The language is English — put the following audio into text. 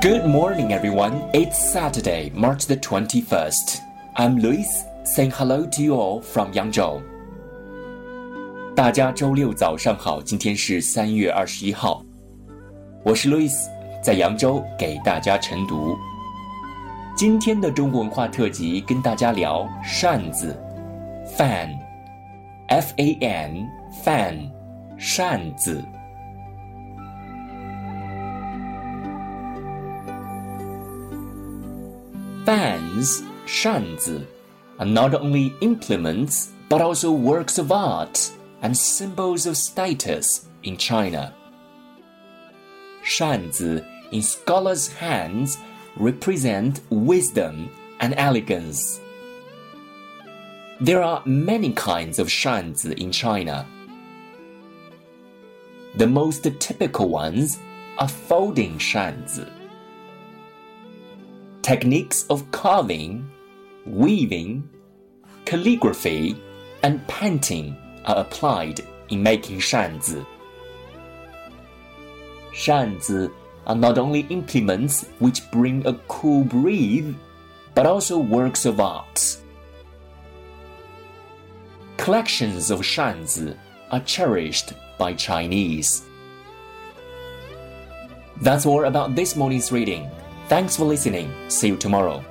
Good morning, everyone. It's Saturday, March the 21st. I'm Lewis, saying hello to you all from Yangzhou. 大家周六早上好，今天是三月二十一号，我是 Lewis，在扬州给大家晨读。今天的中国文化特辑跟大家聊扇子，fan，f a n，fan，扇子。fans, shanzi, are not only implements but also works of art and symbols of status in China. Shanzi in scholars' hands represent wisdom and elegance. There are many kinds of shanzi in China. The most typical ones are folding shanzi techniques of carving, weaving, calligraphy, and painting are applied in making 扇子. Shanzi are not only implements which bring a cool breeze, but also works of art. Collections of shanzi are cherished by Chinese. That's all about this morning's reading. Thanks for listening. See you tomorrow.